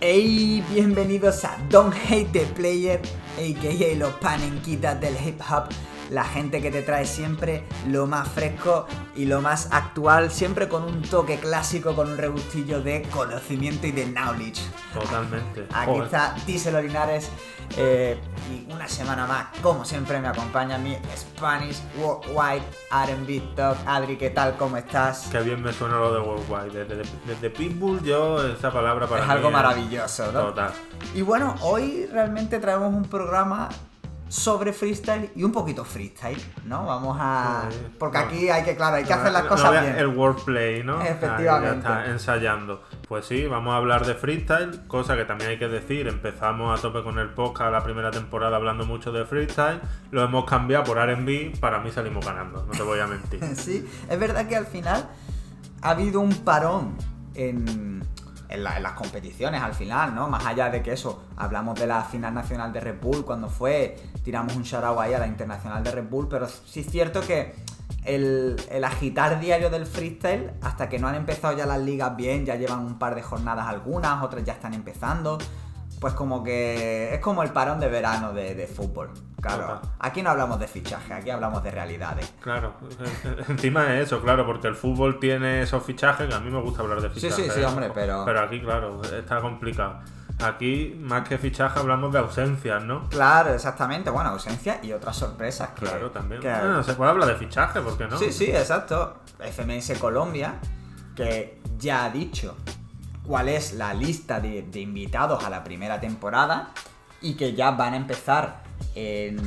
Hey, bienvenidos a Don't Hate the Player, a.k.a. los panenquitas del hip hop, la gente que te trae siempre lo más fresco y lo más actual, siempre con un toque clásico, con un rebustillo de conocimiento y de knowledge. Totalmente. Aquí Joder. está Tiselo Linares eh, y una semana más, como siempre, me acompaña mi Spanish Worldwide R&B Talk. Adri, ¿qué tal? ¿Cómo estás? Qué bien me suena lo de Worldwide. Desde, desde Pitbull yo esa palabra para es mí algo maravilloso, ¿no? Total. Y bueno, hoy realmente traemos un programa sobre freestyle y un poquito freestyle, ¿no? Vamos a... Porque aquí hay que, claro, hay que hacer las cosas bien. El wordplay, ¿no? Efectivamente. Ahí ya está ensayando. Pues sí, vamos a hablar de freestyle, cosa que también hay que decir. Empezamos a tope con el podcast la primera temporada hablando mucho de freestyle. Lo hemos cambiado por RB. Para mí salimos ganando, no te voy a mentir. Sí, es verdad que al final ha habido un parón en, en la- en las competiciones al final, ¿no? Más allá de que eso, hablamos de la final nacional de Red Bull cuando fue, tiramos un shout ahí a la internacional de Red Bull, pero sí es cierto que el, el agitar diario del freestyle, hasta que no han empezado ya las ligas bien, ya llevan un par de jornadas algunas, otras ya están empezando. Pues como que es como el parón de verano de, de fútbol. Claro, aquí no hablamos de fichaje, aquí hablamos de realidades. Claro, encima es eso, claro, porque el fútbol tiene esos fichajes, que a mí me gusta hablar de Sí, fichajes. sí, sí, ¿eh? hombre, pero- Pero aquí, claro, está complicado. Aquí, más que fichaje, hablamos de ausencias, ¿no? Claro, exactamente. Bueno, ausencia y otras sorpresas. Que, Claro, también. que- Bueno, se puede hablar de fichaje, ¿por qué no? Sí, sí, exacto. FMS Colombia, que ya ha dicho cuál es la lista de, de invitados a la primera temporada y que ya van a empezar en,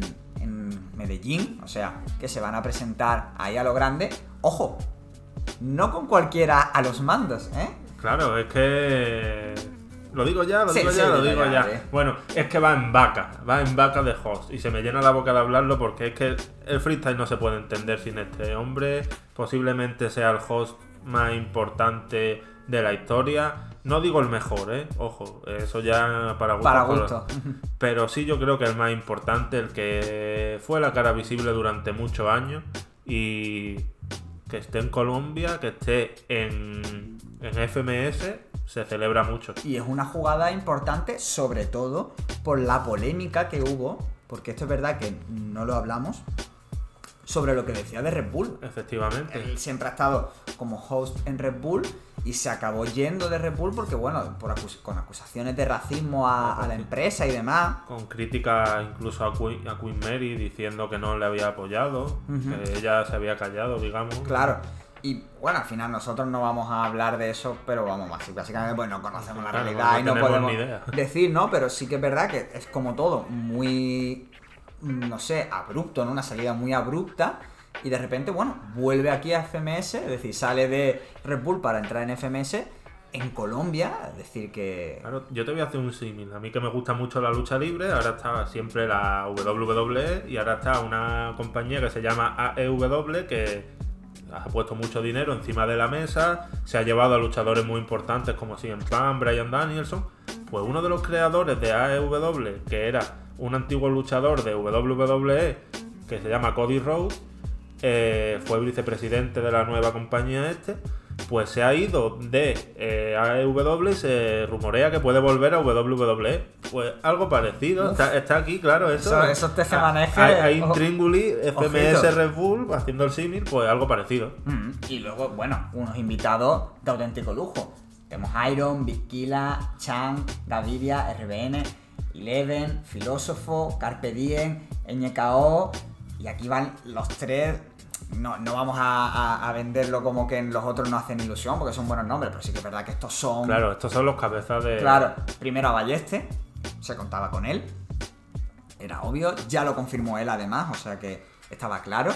en Medellín, o sea, que se van a presentar ahí a lo grande. Ojo, no con cualquiera a los mandos, ¿eh? Claro, es que. Lo digo ya, lo Sí, digo sí, ya, lo digo ya. Bueno, es que va en vaca, va en vaca de host. Y se me llena la boca de hablarlo porque es que el freestyle no se puede entender sin este hombre. Posiblemente sea el host más importante de la historia. No digo el mejor, ¿eh? Ojo, eso ya para gusto. Para gusto. Pero sí yo creo que el más importante, el que fue la cara visible durante muchos años y que esté en Colombia, que esté en, en FMS, se celebra mucho. Y es una jugada importante, sobre todo por la polémica que hubo, porque esto es verdad que no lo hablamos, sobre lo que decía de Red Bull. Efectivamente. Él siempre ha estado como host en Red Bull y se acabó yendo de Red Bull porque, bueno, por acus- con acusaciones de racismo a, a la empresa y demás. Con críticas incluso a Queen, a Queen Mary diciendo que no le había apoyado, que ella se había callado, digamos. Claro. Y bueno, al final nosotros no vamos a hablar de eso, pero vamos, basi- básicamente pues no conocemos la realidad no y no podemos decir, ¿no? Pero sí que es verdad que es como todo, muy, no sé, abrupto, ¿no? Una salida muy abrupta. Y de repente, bueno, vuelve aquí a FMS, es decir, sale de Red Bull para entrar en FMS en Colombia, es decir, que... Claro, yo te voy a hacer un símil. A mí que me gusta mucho la lucha libre, ahora está siempre la WWE y ahora está una compañía que se llama AEW que ha puesto mucho dinero encima de la mesa, se ha llevado a luchadores muy importantes como CM Punk, Brian Danielson. Pues uno de los creadores de AEW, que era un antiguo luchador de WWE, que se llama Cody Rhodes, eh, fue vicepresidente de la nueva compañía este, pues se ha ido de eh, AEW y se rumorea que puede volver a WWE. Pues algo parecido, está, está aquí, claro, eso. Eso- esos tejemanejes, Hay, hay ojo. intríngulis, FMS Ojito. Red Bull, haciendo el símil, pues algo parecido. Mm, Y luego, bueno, unos invitados de auténtico lujo. Tenemos Iron, Vikila, Chan, Gaviria, RBN, Eleven, Filósofo, Carpe Diem, NKO. Y aquí van los tres. No, no vamos a, a- a venderlo como que los otros no hacen ilusión, porque son buenos nombres, pero sí que es verdad que estos son. Claro, estos son los cabezas de. Claro, primero a Balleste, se contaba con él, era obvio, ya lo confirmó él además, o sea que estaba claro.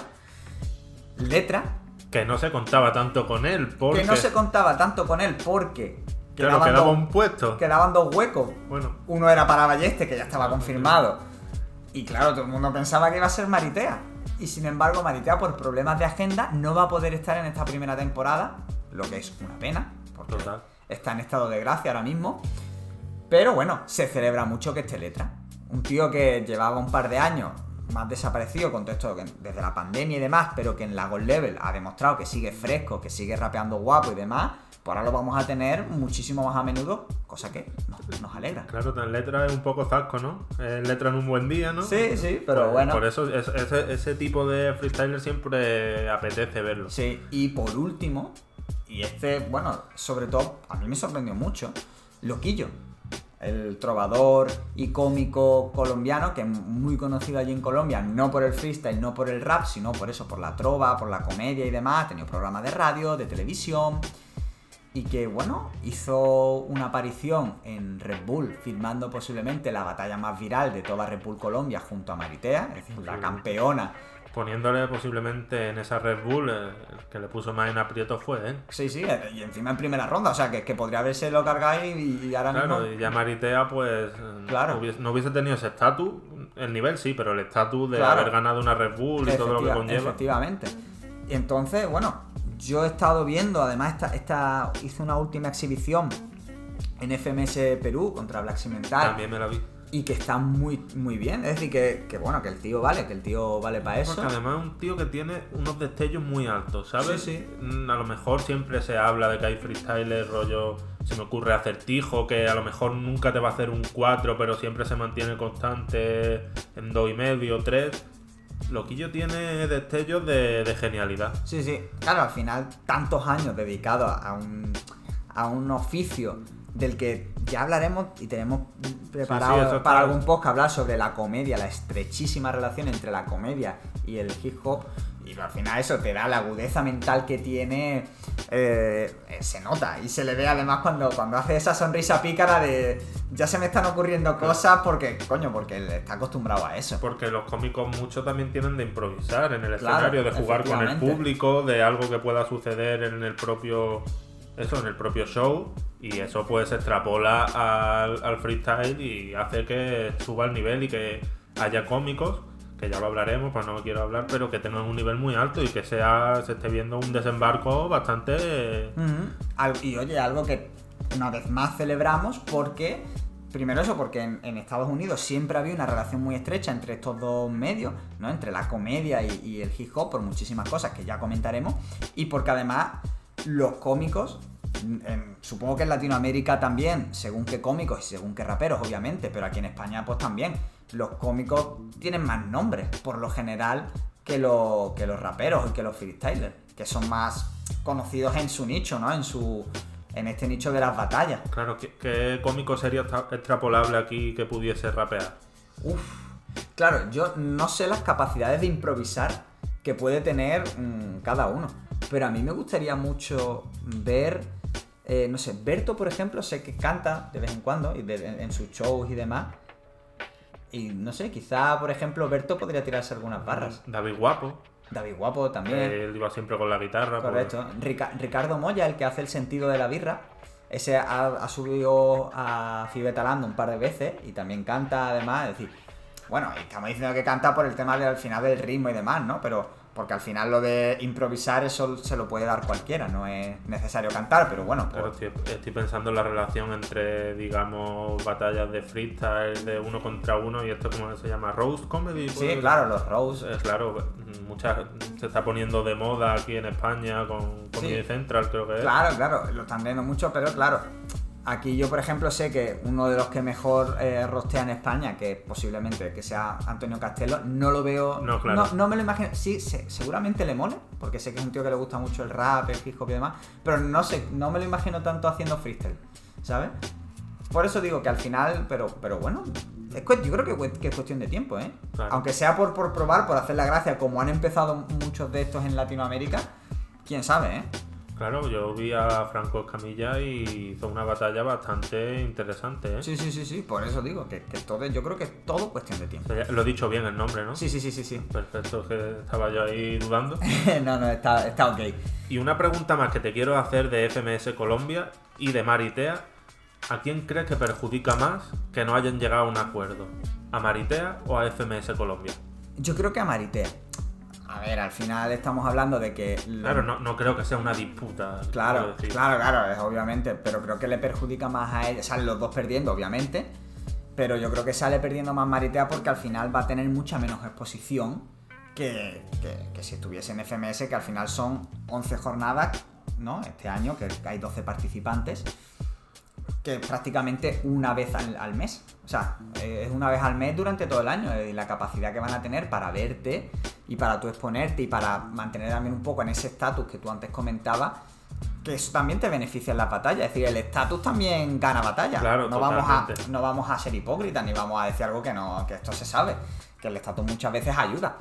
Letra, Que no se contaba tanto con él, porque. que no se contaba tanto con él porque Claro, quedaban, quedaba dos, un puesto. quedaban dos huecos. Bueno, Uno era para Balleste, que ya estaba confirmado. Y claro, todo el mundo pensaba que iba a ser Maritea. Y sin embargo, Maritea, por problemas de agenda, no va a poder estar en esta primera temporada. Lo que es una pena, porque Total. está en estado de gracia ahora mismo. Pero bueno, se celebra mucho que esté letra. Un tío que llevaba un par de años más desaparecido con todo esto que- desde la pandemia y demás, pero que en la Gold Level ha demostrado que sigue fresco, que sigue rapeando guapo y demás, pues ahora lo vamos a tener muchísimo más a menudo, cosa que nos, nos alegra. Claro, en letra es un poco zasco, ¿no? Es letra en un buen día, ¿no? Sí, sí, pero Pues, bueno. Por eso es- ese, ese tipo de freestyler siempre apetece verlo. Sí, y por último, y este, bueno, sobre todo, a mí me sorprendió mucho, Loquillo, el trovador y cómico colombiano, que es muy conocido allí en Colombia, no por el freestyle, no por el rap, sino por eso, por la trova, por la comedia y demás, ha tenido programas de radio, de televisión, y que, bueno, hizo una aparición en Red Bull, filmando posiblemente la batalla más viral de toda Red Bull Colombia junto a Maritea, es decir, la campeona Poniéndole posiblemente en esa Red Bull, eh, el que le puso más en aprieto fue él. Sí, sí, eh, y encima en primera ronda, o sea, que, que podría haberse lo cargado y, y ahora Claro, mismo... y ya Maritea, pues. eh, Claro. hubiese- no hubiese tenido ese estatus. El nivel sí, pero el estatus de Claro. haber ganado una Red Bull y todo lo que conlleva. Efectivamente. Y entonces, bueno, yo he estado viendo, además, esta, esta hizo una última exhibición en FMS Perú contra Black Cimental También me la vi. y que está muy, muy bien. Es decir, que, que bueno, que el tío vale, que el tío vale para eso. Porque además es un tío que tiene unos destellos muy altos, ¿sabes? Sí, sí. Mm, A lo mejor siempre se habla de que hay freestylers, rollo, se me ocurre acertijo, que a lo mejor nunca te va a hacer un 4, pero siempre se mantiene constante en 2 y medio, 3. Loquillo tiene destellos de, de genialidad. Sí, sí. Claro, al final, tantos años dedicados a un, a un oficio del que ya hablaremos y tenemos preparado Sí, sí, para algún podcast hablar sobre la comedia, la estrechísima relación entre la comedia y el hip hop. Al final eso te da la agudeza mental que tiene, eh, se nota. Y se le ve además cuando, cuando hace esa sonrisa pícara de ya se me están ocurriendo cosas porque, coño, porque él está acostumbrado a eso. Porque los cómicos muchos también tienen de improvisar en el Claro, escenario, de jugar con el público, de algo que pueda suceder en el propio eso, en el propio show, y eso pues se extrapola al, al freestyle y hace que suba el nivel y que haya cómicos, que ya lo hablaremos, pues no me quiero hablar, pero que tengan un nivel muy alto y que sea, se esté viendo un desembarco bastante Y oye, algo que una vez más celebramos porque, primero eso, porque en, Estados Unidos siempre había una relación muy estrecha entre estos dos medios, ¿no? Entre la comedia y, el hip hop por muchísimas cosas que ya comentaremos, y porque además los cómicos, en- supongo que en Latinoamérica también, según qué cómicos y según qué raperos, obviamente, pero aquí en España pues también, los cómicos tienen más nombres, por lo general, que, lo- que los raperos y que los freestylers, que son más conocidos en su nicho, ¿no? En su en este nicho de las batallas. Claro, ¿qué, qué cómico sería extra- extrapolable aquí que pudiese rapear? Uf. Claro, yo no sé las capacidades de improvisar que puede tener mm, cada uno, pero a mí me gustaría mucho ver, eh, no sé, Berto, por ejemplo, sé que canta de vez en cuando y de- en, en sus shows y demás. Y no sé, quizá, por ejemplo, Berto podría tirarse algunas barras. David Guapo, David Guapo también. él iba siempre con la guitarra. pues- Correcto. Rica- Ricardo Moya, el que hace el sentido de la birra. Ese ha, ha subido a Fibetalando un par de veces y también canta además. Es decir, bueno, estamos diciendo que canta por el tema del final del ritmo y demás, ¿no? Pero porque al final lo de improvisar eso se lo puede dar cualquiera, no es necesario cantar, pero bueno, Claro, pues, estoy, estoy pensando en la relación entre, digamos, batallas de freestyle de uno contra uno y esto, ¿cómo se llama? Roast comedy. sí, claro, los Rose. Eh, claro, muchas, se está poniendo de moda aquí en España con Comedy Sí. Central, creo que es. Claro, claro, lo están viendo mucho, pero claro, aquí yo por ejemplo sé que uno de los que mejor eh, rostea en España, que posiblemente que sea Antonio Castelo, no lo veo, No, claro. no, me lo imagino, sí, se- seguramente le mole, porque sé que es un tío que le gusta mucho el rap, el hip hop y demás, pero no sé, no me lo imagino tanto haciendo freestyle, ¿sabes? Por eso digo que al final, pero, pero bueno, es yo creo que, es cuestión de tiempo, ¿eh? Claro. Aunque sea por, por probar, por hacer la gracia, como han empezado muchos de estos en Latinoamérica, quién sabe, ¿eh? Claro, yo vi a Franco Escamilla y hizo una batalla bastante interesante, ¿eh? Sí, sí, sí, sí, por eso digo que, que todo, yo creo que es todo cuestión de tiempo. Lo he dicho bien el nombre, ¿no? Sí, sí, sí, sí, sí. Perfecto, que estaba yo ahí dudando. no, no, está, está ok. Y una pregunta más que te quiero hacer de FMS Colombia y de Maritea. ¿A quién crees que perjudica más que no hayan llegado a un acuerdo? ¿A Maritea o a FMS Colombia? Yo creo que a Maritea. A ver, al final estamos hablando de que... Claro, no, no creo que sea una disputa. Claro, claro, claro, es obviamente, pero creo que le perjudica más a ella, salen los dos perdiendo, obviamente, Pero yo creo que sale perdiendo más Maritea porque al final va a tener mucha menos exposición que, que- que si estuviese en FMS, que al final son 11 jornadas, ¿no? Este año, que hay 12 participantes, que es prácticamente una vez al, al mes. O sea, eh, es una vez al mes durante todo el año. eh, Y la capacidad que van a tener para verte y para tú exponerte y para mantener también un poco en ese estatus que tú antes comentabas, que eso también te beneficia en la batalla. Es decir, el estatus también gana batalla. Claro, no vamos, a, no vamos a ser hipócritas ni vamos a decir algo que no, que esto se sabe. Que el estatus muchas veces ayuda.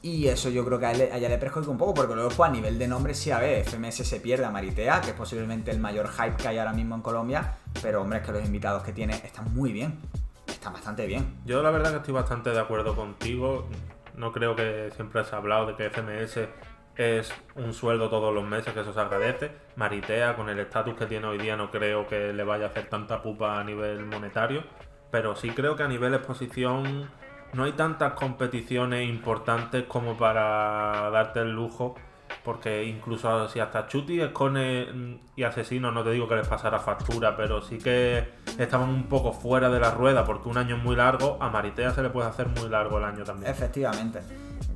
Y eso yo creo que a, él- a ella le perjudica un poco, porque luego pues, a nivel de nombre sí, a ver, FMS se pierde a Maritea, que es posiblemente el mayor hype que hay ahora mismo en Colombia, pero hombre, es que los invitados que tiene están muy bien, están bastante bien. Yo la verdad que estoy bastante de acuerdo contigo. No creo que siempre has hablado de que FMS es un sueldo todos los meses, que eso se agradece. Maritea, con el estatus que tiene hoy día, no creo que le vaya a hacer tanta pupa a nivel monetario. Pero sí creo que a nivel exposición no hay tantas competiciones importantes como para darte el lujo. Porque incluso si hasta Chuti, Escone mm, y Asesino, no te digo que les pasara factura, pero sí que estaban un poco fuera de la rueda porque un año es muy largo, a Maritea se le puede hacer muy largo el año también. Efectivamente.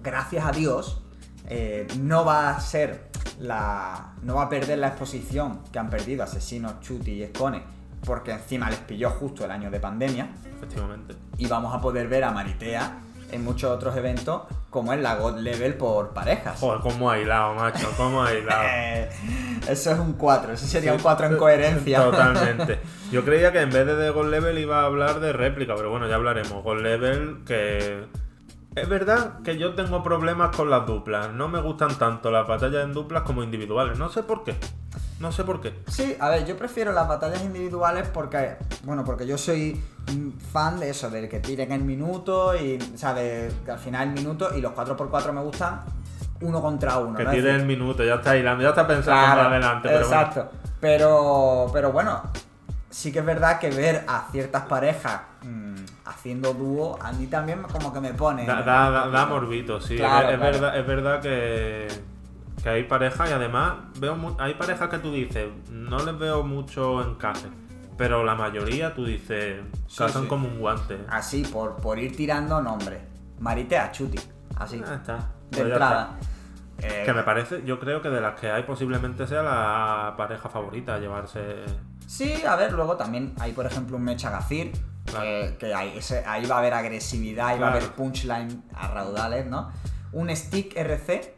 Gracias a Dios, eh, no va a ser la. No va a perder la exposición que han perdido Asesinos, Chuti y Escone, porque encima les pilló justo el año de pandemia. Efectivamente. y vamos a poder ver a Maritea en muchos otros eventos, como es la God Level por parejas. Joder, cómo ha hilado, macho, cómo ha hilado. Eh, eso es un 4, eso sería un 4 en coherencia. Totalmente. Yo creía que en vez de de God Level iba a hablar de réplica, pero bueno, ya hablaremos. God Level que... Es verdad que yo tengo problemas con las duplas. No me gustan tanto las batallas en duplas como individuales. No sé por qué. No sé por qué. Sí, a ver, yo prefiero las batallas individuales porque, bueno, porque yo soy fan de eso, del que tiren el minuto y, o sea, de, que al final el minuto y los 4x4 me gustan uno contra uno. Que ¿no? tire Es el minuto, ya está hilando, ya está pensando Claro, más adelante. Pero bueno. exacto. Pero, pero bueno, sí que es verdad que ver a ciertas parejas mm, haciendo dúo, a mí también como que me pone. Da, da, da- da morbito, sí. Claro, es, es claro. verdad, es verdad que, que hay parejas y además veo mu- hay parejas que tú dices, no les veo mucho encaje. Pero la mayoría tú dices, casan sí. como un guante. Así, por, por ir tirando nombres. Maritea Chuti, así, Ah, está. de Pues entrada. Eh. Que me parece, yo creo que de las que hay posiblemente sea la pareja favorita a llevarse. Sí, a ver, luego también hay, por ejemplo, un Mecha Gazir, Claro. que, que ahí, ese- ahí va a haber agresividad, ahí va a haber punchline a raudales, ¿no? Un Stick RC,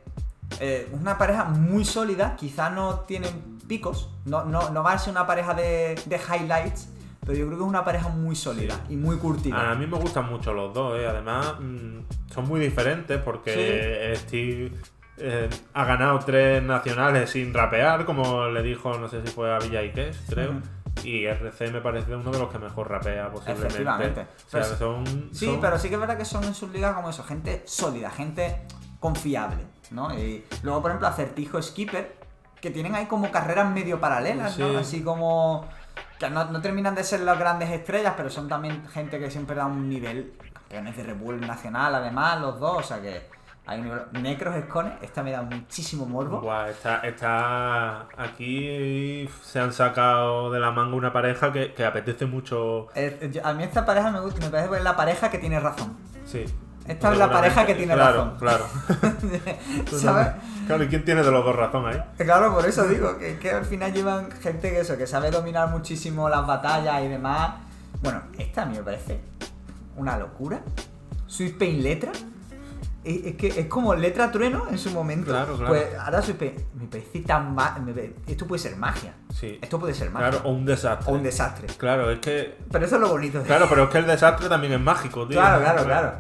eh, una pareja muy sólida, quizá no tienen picos, no, no, no va a ser una pareja de, de highlights, pero yo creo que es una pareja muy sólida y muy curtida. A mí me gustan mucho los dos, ¿eh? además mm, son muy diferentes porque Steve eh, ha ganado tres nacionales sin rapear, como le dijo, no sé si fue a Villa Iques, creo. Y RC me parece uno de los que mejor rapea posiblemente. Efectivamente. O sea, Pero- son, Sí, son- pero sí que es verdad que son en sus ligas como eso, gente sólida, gente confiable, ¿no? Y luego, por ejemplo, Acertijo Skipper, que tienen ahí como carreras medio paralelas, ¿no? Sí. Así como... que no, no terminan de ser las grandes estrellas, pero son también gente que siempre da un nivel, campeones de Red Bull nacional, además, los dos, o sea que hay un nivel... Necros Escone, esta me da muchísimo morbo. Buah, está, está aquí se han sacado de la manga una pareja que, que apetece mucho. Eh, yo- a mí esta pareja me gusta, me parece que es la pareja que tiene razón. Sí. Esta es la pareja que tiene claro, razón. Claro, ¿Sabes? Claro, ¿y quién tiene de los dos razón ahí? Claro, por eso digo, que, que al final llevan gente que eso, que sabe dominar muchísimo las batallas y demás. Bueno, esta a mí me parece una locura. Sweet Pain letra. Es, es que es como letra trueno en su momento. Claro, claro. Pues ahora Sweet Pain me parece tan ma- me parece- Esto puede ser magia. Sí. Esto puede ser magia. Claro, o un desastre. o un desastre. Claro, es que. Pero eso es lo bonito. de- Claro, pero es que el desastre también es mágico, tío. Claro, claro, claro.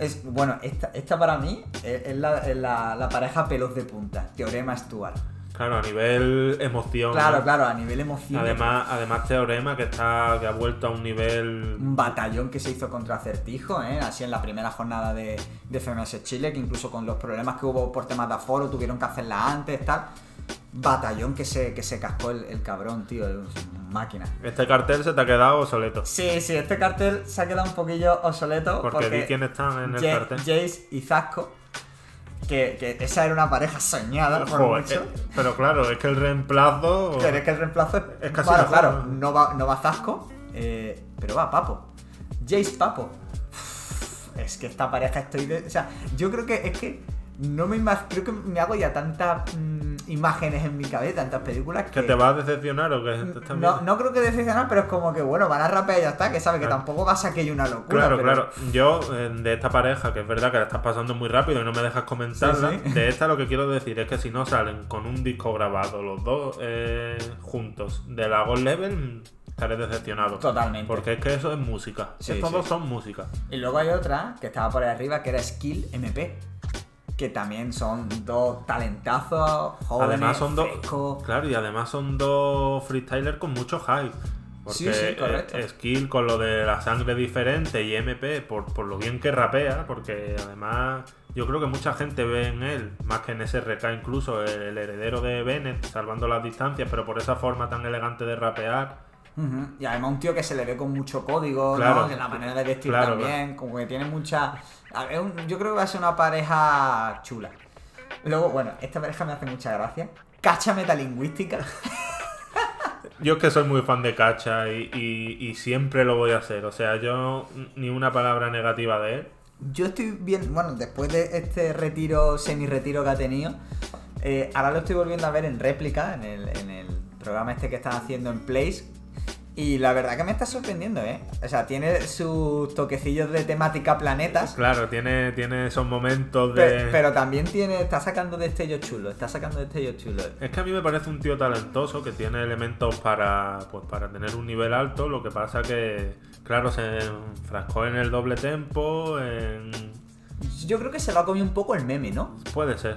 Es, bueno, esta, esta para mí es, es la, es la- la pareja pelos de punta. Teorema Stuart. Claro, a nivel emoción. Claro, ¿no? claro, a nivel emoción. Además, además Teorema que está que ha vuelto a un nivel un batallón que se hizo contra Acertijo, ¿eh? así en la primera jornada de, de FMS Chile, que incluso con los problemas que hubo por temas de aforo tuvieron que hacerla antes, tal. Batallón que se, que se cascó el, el cabrón, tío, máquina. Este cartel se te ha quedado obsoleto. Sí, sí, este cartel se ha quedado un poquillo obsoleto. Porque, Porque, di quién están en el Ja- cartel. Jace y Zasco, que, que esa era una pareja soñada por Joder, mucho. eh, pero claro, es que el reemplazo. Pero es que el reemplazo es, Es casi claro, no va, no va Zasco, eh, pero va Papo. Jace Papo. Es que esta pareja estoy de. O sea, yo creo que es que no me imagino. Creo que me hago ya tantas mm, imágenes en mi cabeza, tantas películas que. ¿Que te va a decepcionar o que No, no creo que decepcionar, pero es como que bueno, van a rapear y ya está, que sabe que tampoco va a ser aquello una locura. Claro, pero- claro. Yo, eh, de esta pareja, que es verdad que la estás pasando muy rápido y no me dejas comentarla, Sí, sí. de esta lo que quiero decir es que si no salen con un disco grabado los dos eh, juntos de la God Level, estaré decepcionado. Totalmente. Porque es que eso es música. Sí, Estos sí. dos son música. Y luego hay otra que estaba por ahí arriba que era Skill MP. Que también son dos talentazos jóvenes, además son dos. Claro, y además son dos freestylers con mucho hype. Porque Sí, sí, correcto. eh, Skill con lo de la sangre diferente y MP por, por lo bien que rapea, porque además yo creo que mucha gente ve en él, más que en SRK incluso, el heredero de Bennett, salvando las distancias, pero por esa forma tan elegante de rapear. Y además un tío que se le ve con mucho código, Claro. ¿no? En la manera de vestir Claro, también, como que tiene mucha... Yo creo que va a ser una pareja chula. Luego, bueno, esta pareja me hace mucha gracia. Cacha metalingüística. Yo es que soy muy fan de Cacha y, y- y siempre lo voy a hacer, o sea, yo ni una palabra negativa de él. Yo estoy bien, bueno, después de este retiro, semi-retiro que ha tenido, eh, ahora lo estoy volviendo a ver en réplica, en el, en el programa este que están haciendo en Place. Y la verdad que me está sorprendiendo, ¿eh? O sea, tiene sus toquecillos de temática planetas. Claro, tiene, tiene esos momentos de... Pero también tiene, está sacando destellos chulos, está sacando destellos chulos. Es que a mí me parece un tío talentoso que tiene elementos para, pues, para tener un nivel alto. Lo que pasa que, claro, se enfrascó en el doble tempo. En... Yo creo que se lo ha comido un poco el meme, ¿no? Puede ser.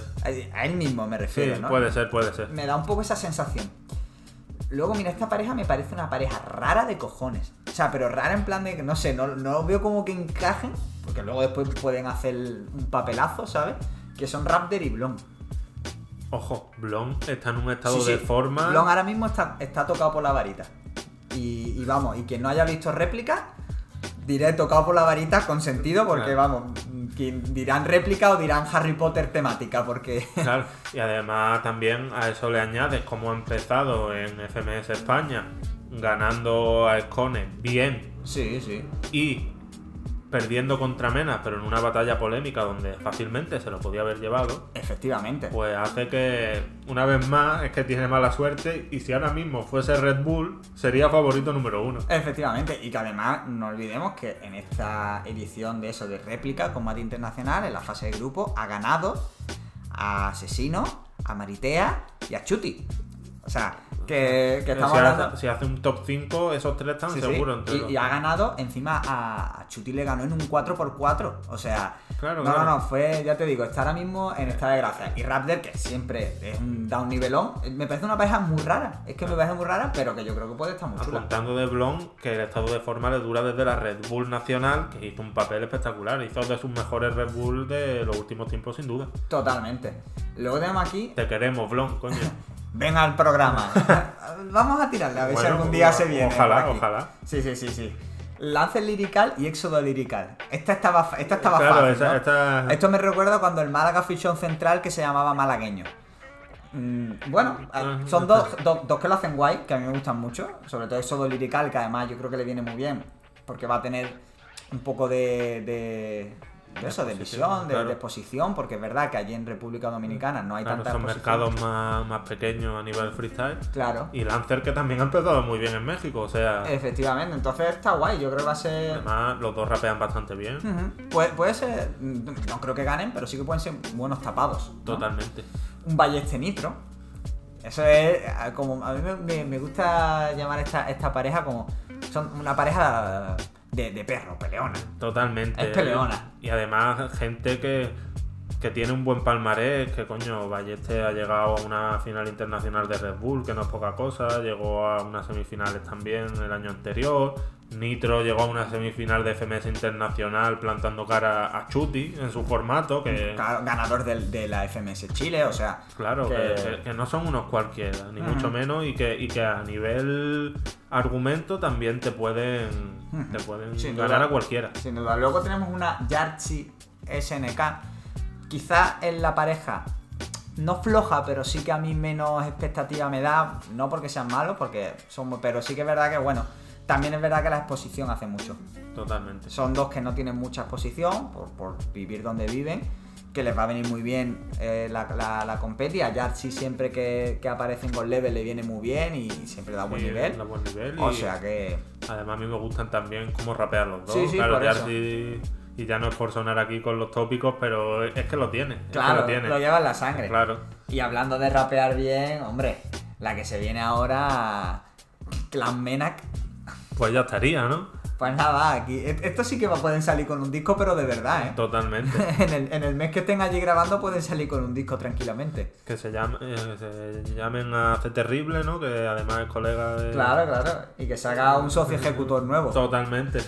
A él mismo me Sí, refiero, ¿no? puede ser, puede ser. Me da un poco esa sensación. Luego, mira, esta pareja me parece una pareja rara de cojones. O sea, pero rara en plan de que, no sé, no, no veo como que encajen, porque luego después pueden hacer un papelazo, ¿sabes? Que son Raptor y Blon. Ojo, Blon está en un estado Sí, sí. de forma. Blon ahora mismo está, está tocado por la varita. Y, y vamos, y quien no haya visto réplica, diré tocado por la varita con sentido, porque Claro. vamos, dirán réplica o dirán Harry Potter temática, porque. Claro, y además también a eso le añades cómo ha empezado en FMS España, ganando a Escone bien sí, sí. y perdiendo contra Mena, pero en una batalla polémica donde fácilmente se lo podía haber llevado. Efectivamente. Pues hace que, una vez más, es que tiene mala suerte y si ahora mismo fuese Red Bull, sería favorito número uno. Efectivamente, y que además no olvidemos que en esta edición de eso de réplica, combate internacional, en la fase de grupo, ha ganado a Asesino, a Maritea y a Chuti. O sea, que, que estamos si, hablando. hace, si hace un top 5, esos tres están Sí, seguros y, ha ganado, encima a, a Chuti le ganó en un 4x4. O sea, Claro, no, claro. no, no, fue, ya te digo, está ahora mismo en esta desgracia. Y Raptor, que siempre es un, da un nivelón, me parece una pareja muy rara. Es que me parece muy rara, pero que yo creo que puede estar muy chula. Apuntando de Blon que el estado de forma le dura desde la Red Bull Nacional, que hizo un papel espectacular. Hizo de sus mejores Red Bull de los últimos tiempos, sin duda. Totalmente. Luego tenemos aquí Te queremos, Blon, coño. Ven al programa. Vamos a tirarle a ver si algún día se viene. ojalá, ojalá. Sí, sí, sí, sí. Lance lirical y éxodo lirical. Esta estaba, esta estaba Claro, fácil. esta- Esto me recuerda cuando el Málaga fichó un central que se llamaba Malagueño. Mm, bueno, Ah, son dos, dos- dos que lo hacen guay, que a mí me gustan mucho. Sobre todo Éxodo lirical, que además yo creo que le viene muy bien. Porque va a tener un poco de. de de eso, de visión, de, claro. de exposición, porque es verdad que allí en República Dominicana no hay Claro, tanta son exposición. mercados más, más pequeños a nivel freestyle. Claro. Y Lancer que también ha empezado muy bien en México, o sea, Efectivamente, entonces está guay, yo creo que va a ser... además los dos rapean bastante bien. Ujú. Puede, puede ser, no creo que ganen, pero sí que pueden ser buenos tapados. ¿no? Totalmente. Un Balleste Nitro. Eso es ah, como, a mí me, me- me gusta llamar esta, esta pareja como, son una pareja de, de perro, peleona. Totalmente. Es peleona. Y además, gente que, que tiene un buen palmarés, que coño, Balleste ha llegado a una final internacional de Red Bull, que no es poca cosa, llegó a unas semifinales también el año anterior. Nitro llegó a una semifinal de FMS internacional plantando cara a Chuti en su formato, que Ganador del- de, la FMS Chile, o sea... claro, que- que, que- que no son unos cualquiera, ni mucho menos, y que, y que a nivel argumento también te pueden, te pueden Sin ganar duda. a cualquiera. Sin duda. Luego tenemos una Yarchi SNK. Quizá en la pareja no floja, pero sí que a mí menos expectativa me da. No porque sean malos, porque son, pero sí que es verdad que, bueno, también es verdad que la exposición hace mucho. Totalmente. Son dos que no tienen mucha exposición por, por vivir donde viven, que les va a venir muy bien eh, la, la, la competi. A Yarchi siempre que, que aparece en Gold Level le viene muy bien y siempre da buen Sí, nivel. da buen nivel O sea que... además a mí me gustan también cómo rapean los dos. Sí, sí, claro, por eso. Y ya no es por sonar aquí con los tópicos, pero es que lo tiene. es que Claro, lo tiene. lo lleva en la sangre. Claro. Y hablando de rapear bien, hombre, la que se viene ahora, Clan Menak, Pues ya estaría, ¿no? pues nada, aquí, e- esto sí que va- pueden salir con un disco, pero de verdad, ¿eh? Totalmente. En el, en el mes que estén allí grabando pueden salir con un disco tranquilamente. que se, llame, eh, se llamen a C Terrible, ¿no? Que además es colega de. Claro, claro. Y que se haga un socio ejecutor nuevo. Totalmente.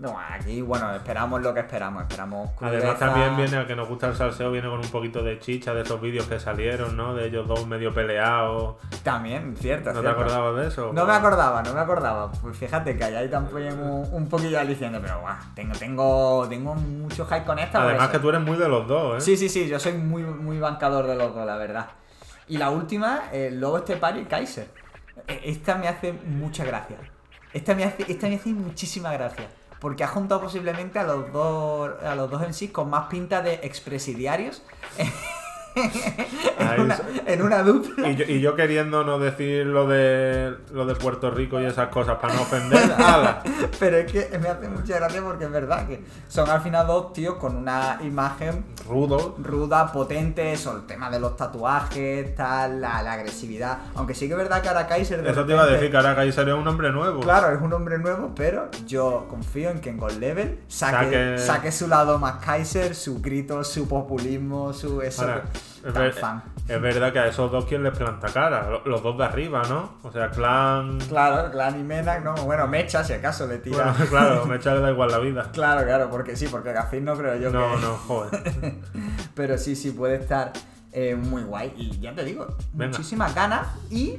No, aquí, bueno, esperamos lo que esperamos. Esperamos Además crudeza. también viene, al que nos gusta el salseo, viene con un poquito de chicha de esos vídeos que salieron, ¿no? De ellos dos medio peleados. También, cierto, ¿No te cierto. acordabas de eso? No me acordaba, no me acordaba. Pues fíjate que hay también un, un poquillo aliciente, pero guau, tengo, tengo, tengo mucho hype con esta. Además que tú eres muy de los dos, ¿eh? Sí, sí, sí, yo soy muy, muy bancador de los dos, la verdad. Y la última, el Lobo Estepari y Kaiser. E- Esta me hace mucha gracia. Esta me hace, esta me hace muchísima gracia. Porque ha juntado posiblemente a los dos, a los dos en sí con más pinta de expresidiarios. Ahí en, una, so- en una dupla. Y yo, y yo queriendo no decir lo de lo de Puerto Rico y esas cosas para no ofender. ¡Hala! Pero es que me hace mucha gracia porque es verdad que son al final dos tíos con una imagen Rudo. ruda, potente, eso, el tema de los tatuajes, tal, la, la agresividad. Aunque sí que es verdad que ahora Kaiser. Eso te iba a decir que ahora Kaiser es un hombre nuevo. Claro, es un hombre nuevo, pero yo confío en que en Gold Level saque, Saque- saque su lado más Kaiser, su grito, su populismo, su eso. Ahora, es, tan ver- fan. es verdad que a esos dos quien les planta cara, lo- los dos de arriba, ¿no? O sea, Clan. Claro, Clan y Menak, no. Bueno, Mecha, si acaso le tira. Bueno, claro, me echa le da igual la vida. Claro, claro, porque sí, porque Gafin no creo yo No, que. no, joder. Pero sí, sí, puede estar eh, muy guay. Y ya te digo, Venga. muchísimas ganas. Y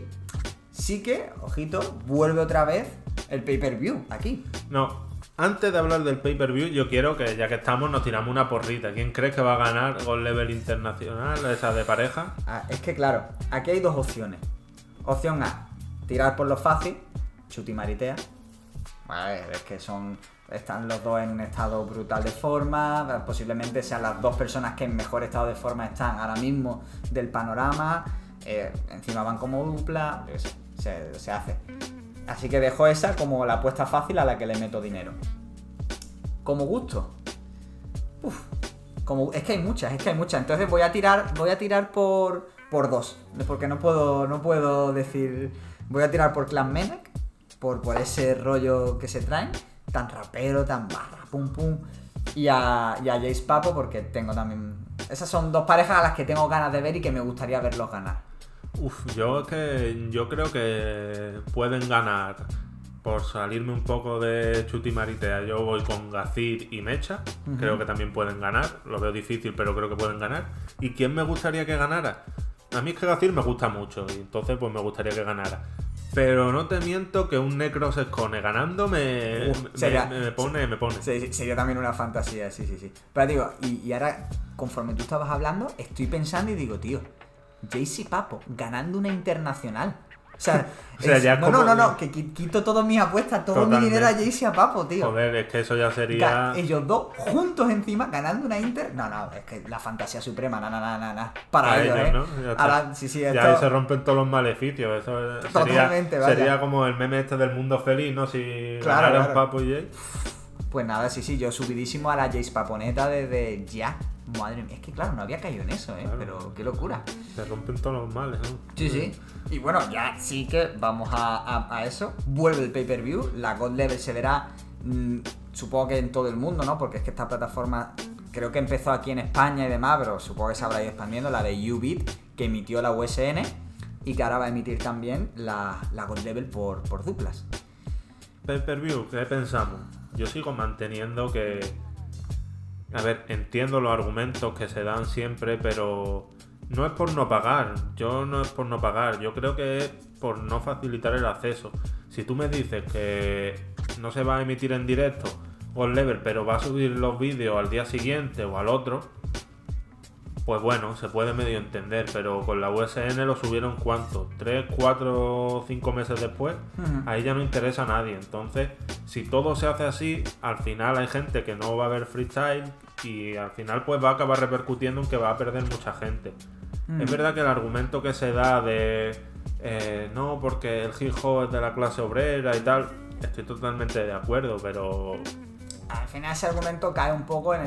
sí que, ojito, vuelve otra vez el pay-per-view aquí. No, antes de hablar del pay-per-view, yo quiero que ya que estamos nos tiramos una porrita. ¿Quién crees que va a ganar Gold Level Internacional, esa de pareja? Ah, es que claro, aquí hay dos opciones. Opción A, tirar por lo fácil, chuti maritea. Vale, es que son. Están los dos en un estado brutal de forma. Posiblemente sean las dos personas que en mejor estado de forma están ahora mismo del panorama. eh, encima van como dupla. se, se hace. Así que dejo esa como la apuesta fácil a la que le meto dinero. Como gusto. Como, es que hay muchas, es que hay muchas. Entonces voy a tirar, voy a tirar por, por dos. Porque no puedo, no puedo decir. Voy a tirar por Clan Menek, por, por ese rollo que se traen, tan rapero, tan barra, pum pum. Y a, y a Jace Papo, porque tengo también. Esas son dos parejas a las que tengo ganas de ver y que me gustaría verlos ganar. Uf, yo es que yo creo que pueden ganar por salirme un poco de Chuti Maritea. Yo voy con Gacir y Mecha. Creo que también pueden ganar. Lo veo difícil, pero creo que pueden ganar. ¿Y quién me gustaría que ganara? A mí es que Gacir me gusta mucho y entonces pues me gustaría que ganara. Pero no te miento que un Necros Escone ganando me, Uf, me- sería- me- me pone, me pone. Sería también una fantasía, sí, sí, sí. Pero digo, y, y ahora, conforme tú estabas hablando, estoy pensando y digo, tío, JC Papo ganando una internacional. O sea, O sea, es- ya no, no, no, no, que qui- quito todas mis apuestas, todo mi dinero a JC a Papo, tío. Joder, es que eso ya sería... ellos dos juntos encima ganando una Inter. No, no, es que la fantasía suprema, na, na, na, na, na. Para, ellos, ellos, ¿eh? ¿no? Ya está. Ahora, sí, sí, Ya esto- ahí se rompen todos los maleficios. Eso es- Totalmente, sería, vaya. sería como el meme este del mundo feliz, ¿no? Si Claro, ganaran claro. Papo y Jay. Pues nada, sí, sí, yo subidísimo a la Jace Paponeta desde ya. Madre mía, es que claro, no había caído en eso, ¿eh? Claro. Pero qué locura. Se rompen todos los males, ¿no? Sí, sí. Y bueno, ya sí que vamos a, a- a eso. Vuelve el pay-per-view. La God Level se verá, mm, supongo que en todo el mundo, ¿no? Porque es que esta plataforma creo que empezó aquí en España y demás, pero supongo que se habrá ido expandiendo. La de Ubit, que emitió la USN y que ahora va a emitir también la, la God Level por, por duplas. Pay-per-view, ¿qué pensamos? Yo sigo manteniendo que. A ver, entiendo los argumentos que se dan siempre, pero no es por no pagar. Yo no es por no pagar. Yo creo que es por no facilitar el acceso. Si tú me dices que no se va a emitir en directo Gold Level, pero va a subir los vídeos al día siguiente o al otro, pues bueno, se puede medio entender, pero con la USN lo subieron cuánto, tres, cuatro, cinco meses después, ahí ya no interesa a nadie. Entonces, si todo se hace así, al final hay gente que no va a ver freestyle y al final pues va a acabar repercutiendo en que va a perder mucha gente. Mm. Es verdad que el argumento que se da de eh, no, porque el hip hop es de la clase obrera y tal, estoy totalmente de acuerdo, pero Al final ese argumento cae un poco en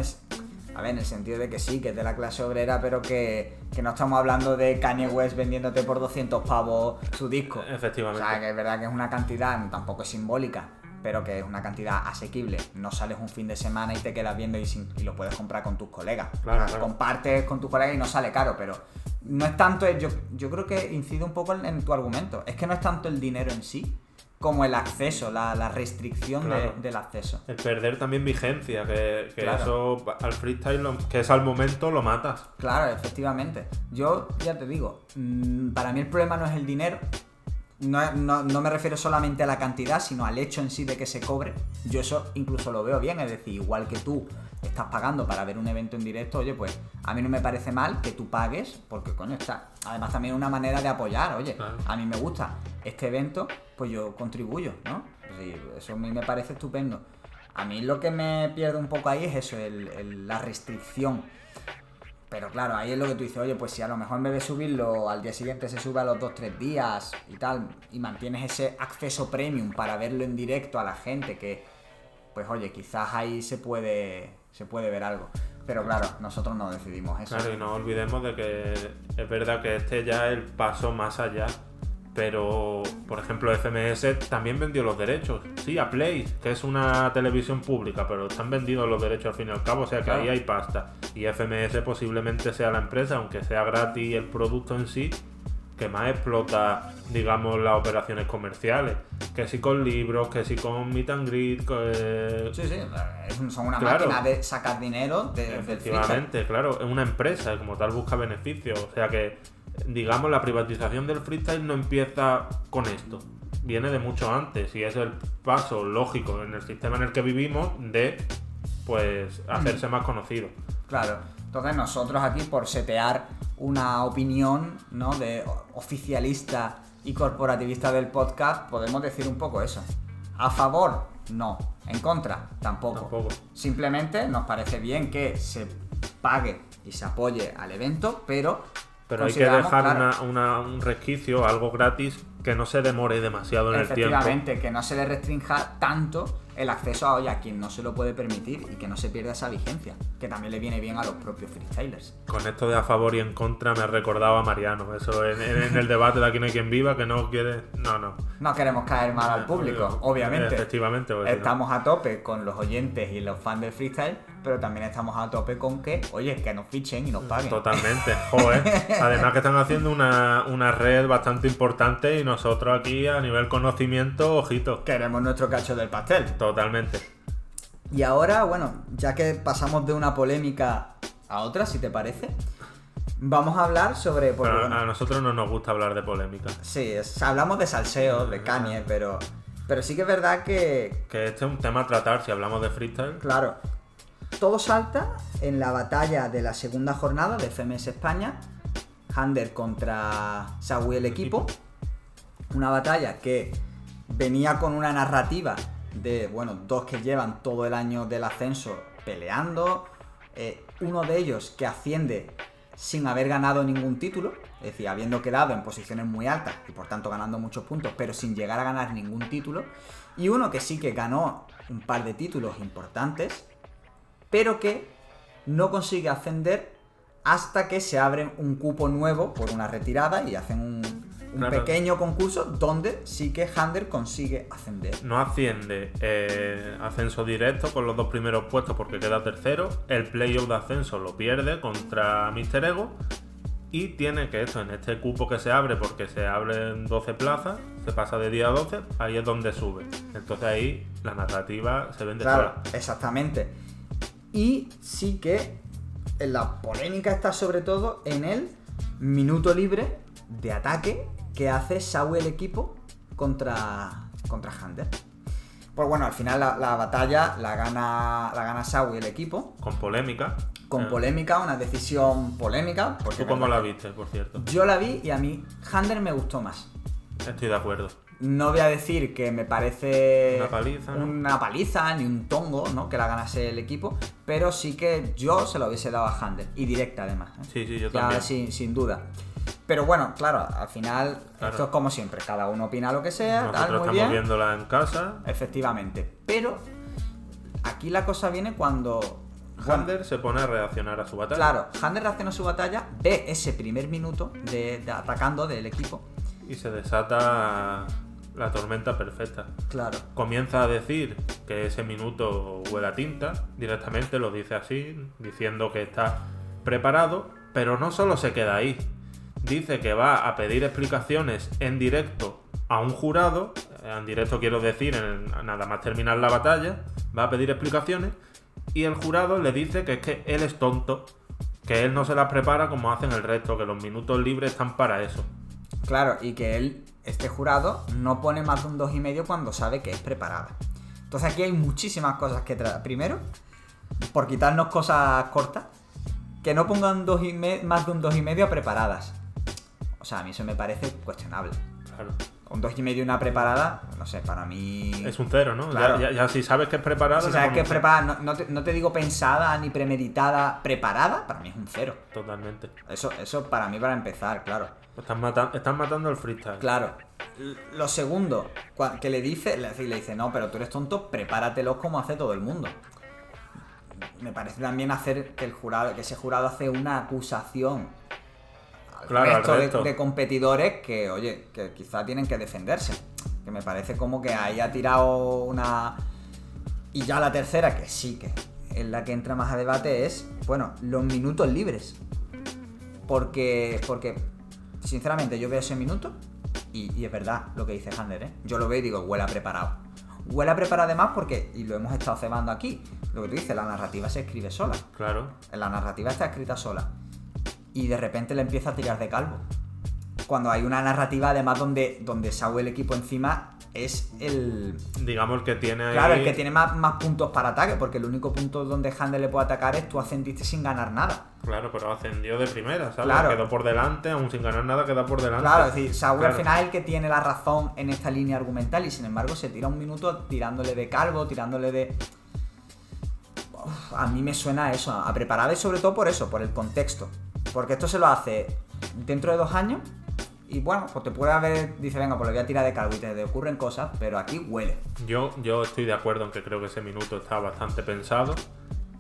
a ver, en el sentido de que sí, que es de la clase obrera, pero que, que no estamos hablando de Kanye West vendiéndote por 200 pavos su disco. O efectivamente. sea, que es verdad que es una cantidad, tampoco es simbólica, pero que es una cantidad asequible. No sales un fin de semana y te quedas viendo y, sin- y lo puedes comprar con tus colegas. Claro, O sea, claro. Compartes con tus colegas y no sale caro, pero no es tanto, yo, yo creo que incide un poco en, en tu argumento. Es que no es tanto el dinero en sí como el acceso, la, la restricción de- del acceso. El perder también vigencia, que, que Claro. eso al freestyle, lo- que es al momento, lo matas. Claro, efectivamente. Yo ya te digo, mm, para mí el problema no es el dinero. No, no- no me refiero solamente a la cantidad, sino al hecho en sí de que se cobre. Yo eso incluso lo veo bien, es decir, igual que tú estás pagando para ver un evento en directo, oye, pues a mí no me parece mal que tú pagues, porque coño está. Además también es una manera de apoyar, oye, Claro. a mí me gusta este evento, pues yo contribuyo, ¿no? Eso a mí me parece estupendo. A mí lo que me pierde un poco ahí es eso, el- el- la restricción. Pero claro, ahí es lo que tú dices, oye, pues si a lo mejor en vez de subirlo al día siguiente se sube a los 2-3 días y tal, y mantienes ese acceso premium para verlo en directo a la gente, que pues oye, quizás ahí se puede, se puede ver algo. Pero claro, nosotros no decidimos eso. Claro, y no olvidemos de que es verdad que este ya es el paso más allá. Pero, por ejemplo, FMS también vendió los derechos. Sí, a Play, que es una televisión pública, pero están vendidos los derechos al fin y al cabo, o sea que Claro. ahí hay pasta. Y FMS posiblemente sea la empresa, aunque sea gratis el producto en sí, que más explota, digamos, las operaciones comerciales. Que si con libros, que si con meet and greet, que- Sí, sí, un- son una Claro. máquina de sacar dinero de, del. Efectivamente, claro, es una empresa como tal busca beneficios. O sea que, digamos, la privatización del freestyle no empieza con esto. Viene de mucho antes y es el paso lógico en el sistema en el que vivimos de, pues, hacerse más conocido. Claro. Entonces nosotros aquí por setear una opinión, ¿no? De oficialista y corporativista del podcast, podemos decir un poco eso. A favor, no. En contra, tampoco. Tampoco. Simplemente nos parece bien que se pague y se apoye al evento, pero Pero hay que dejar claro, una- una- un resquicio, algo gratis, que no se demore demasiado en el tiempo. Efectivamente, que no se le restrinja tanto el acceso a, oye, a quien no se lo puede permitir y que no se pierda esa vigencia, que también le viene bien a los propios freestylers. Con esto de a favor y en contra me ha recordado a Mariano. Eso en, en- el debate de aquí no hay quien viva, que no quiere. No, no. No queremos caer mal al público, obviamente. Efectivamente, pues, Estamos a tope con los oyentes y los fans del freestyle, pero también estamos a tope con que, oye, que nos fichen y nos paguen. Totalmente, joder. Además que están haciendo una, una red bastante importante y nosotros aquí a nivel conocimiento, ojito. Queremos nuestro cacho del pastel. Totalmente. Y ahora, bueno, ya que pasamos de una polémica a otra, si te parece, vamos a hablar sobre... Pero bueno, a nosotros no nos gusta hablar de polémica. Sí, es- hablamos de salseo, de Kanye, pero, pero sí que es verdad que, Que este es un tema a tratar si hablamos de freestyle. claro, todo salta en la batalla de la segunda jornada de FMS España, Hander contra Sawi el equipo, una batalla que venía con una narrativa de, bueno, dos que llevan todo el año del ascenso peleando, eh, uno de ellos que asciende sin haber ganado ningún título, es decir, habiendo quedado en posiciones muy altas y por tanto ganando muchos puntos, pero sin llegar a ganar ningún título, y uno que sí que ganó un par de títulos importantes, pero que no consigue ascender hasta que se abre un cupo nuevo por una retirada y hacen un, un Claro. pequeño concurso donde sí que Hander consigue ascender. No asciende eh, ascenso directo con los dos primeros puestos porque queda tercero. El playoff de ascenso lo pierde contra Mr. Ego. Y tiene que esto, en este cupo que se abre, porque se abren 12 plazas, se pasa de día a 12, ahí es donde sube. Entonces ahí la narrativa se vende Claro, sola. exactamente. Y sí que la polémica está sobre todo en el minuto libre de ataque que hace Sawi el equipo contra, contra Hander. Pues bueno, al final la, la batalla la gana, la gana Sau y el equipo. Con polémica. Con Eh, polémica, una decisión polémica. Porque ¿Tú cómo la viste, por cierto? Yo la vi y a mí Hander me gustó más. Estoy de acuerdo. No voy a decir que me parece Una paliza, ¿no? una paliza, ni un tongo, ¿no? Que la ganase el equipo, pero sí que yo se lo hubiese dado a Hander, y directa además. ¿eh? Sí, sí, yo Ya también. sin, sin duda. Pero bueno, claro, al final Claro. esto es como siempre, cada uno opina lo que sea, Nosotros tal, muy estamos bien. viéndola en casa. Efectivamente. Pero aquí la cosa viene cuando. bueno, Hander se pone a reaccionar a su batalla. Claro, Hander reacciona a su batalla, ve ese primer minuto de, de atacando del equipo. Y se desata la tormenta perfecta. Claro. Comienza a decir que ese minuto huele a tinta, directamente lo dice así, diciendo que está preparado, pero no solo se queda ahí. Dice que va a pedir explicaciones en directo a un jurado, en directo quiero decir, en nada más terminar la batalla, va a pedir explicaciones y el jurado le dice que es que él es tonto, que él no se las prepara como hacen el resto, que los minutos libres están para eso. Claro, y que él, este jurado, no pone más de un 2,5 cuando sabe que es preparada. Entonces aquí hay muchísimas cosas que traer. Primero, por quitarnos cosas cortas, que no pongan dos y me- más de un 2,5 preparadas. O sea, a mí eso me parece cuestionable. Claro. Un 2,5 y una preparada, no sé, para mí... Es un cero, ¿no? Ya- Claro. Ya, ya si sabes que es preparado. Si sabes que es preparada, no, no te, no te digo pensada ni premeditada, preparada, para mí es un cero. Totalmente. Eso, eso para mí para empezar, claro. Están, mata- están matando el freestyle. Claro. Lo segundo, que le dice, le dice- le dice, no, pero tú eres tonto, prepáratelos como hace todo el mundo. Me parece también hacer que el jurado, que ese jurado hace una acusación al Claro, al resto, de- competidores que, oye, que quizá tienen que defenderse. Que me parece como que ahí ha tirado una. Y ya la tercera, que sí que es la que entra más a debate, es, bueno, los minutos libres. Porque, porque sinceramente, yo veo ese minuto y, y es verdad lo que dice Hander, ¿eh? Yo lo veo y digo, huele a preparado. Huele a preparado además porque, y lo hemos estado cebando aquí, lo que tú dices, la narrativa se escribe sola. Claro. La narrativa está escrita sola. Y de repente le empieza a tirar de calvo. Cuando hay una narrativa además donde, donde Sau el equipo encima es el, Digamos que tiene ahí. Claro, el que tiene más, más puntos para ataque, porque el único punto donde Handel le puede atacar es tú ascendiste sin ganar nada. Claro, pero ascendió de primera, ¿sabes? Claro. Quedó por delante, aún sin ganar nada, queda por delante. Claro, es decir, Saúl Claro. al final es el que tiene la razón en esta línea argumental y sin embargo se tira un minuto tirándole de calvo, tirándole de... Uf, a mí me suena a eso, a preparar y sobre todo por eso, por el contexto. Porque esto se lo hace dentro de dos años y bueno, pues te puede haber, dice, venga, pues le voy a tirar de calvo y te ocurren cosas, pero aquí huele. Yo, yo estoy de acuerdo en que creo que ese minuto está bastante pensado.